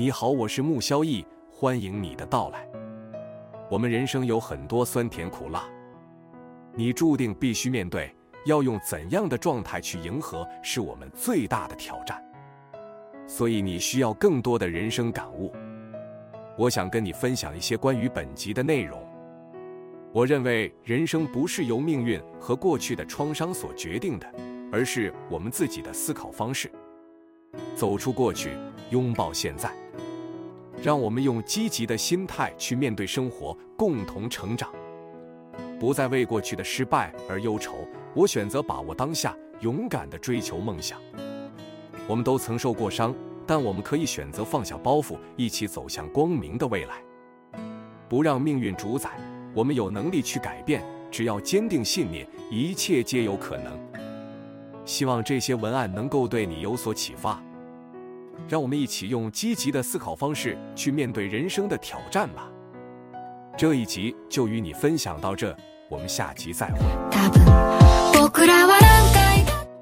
你好，我是穆萧逸，欢迎你的到来。我们人生有很多酸甜苦辣，你注定必须面对，要用怎样的状态去迎合，是我们最大的挑战。所以你需要更多的人生感悟。我想跟你分享一些关于本集的内容。我认为人生不是由命运和过去的创伤所决定的，而是我们自己的思考方式。走出过去，拥抱现在。让我们用积极的心态去面对生活，共同成长，不再为过去的失败而忧愁。我选择把握当下，勇敢地追求梦想。我们都曾受过伤，但我们可以选择放下包袱，一起走向光明的未来。不让命运主宰，我们有能力去改变。只要坚定信念，一切皆有可能。希望这些文案能够对你有所启发。让我们一起用积极的思考方式去面对人生的挑战吧。这一集就与你分享到这，我们下集再会。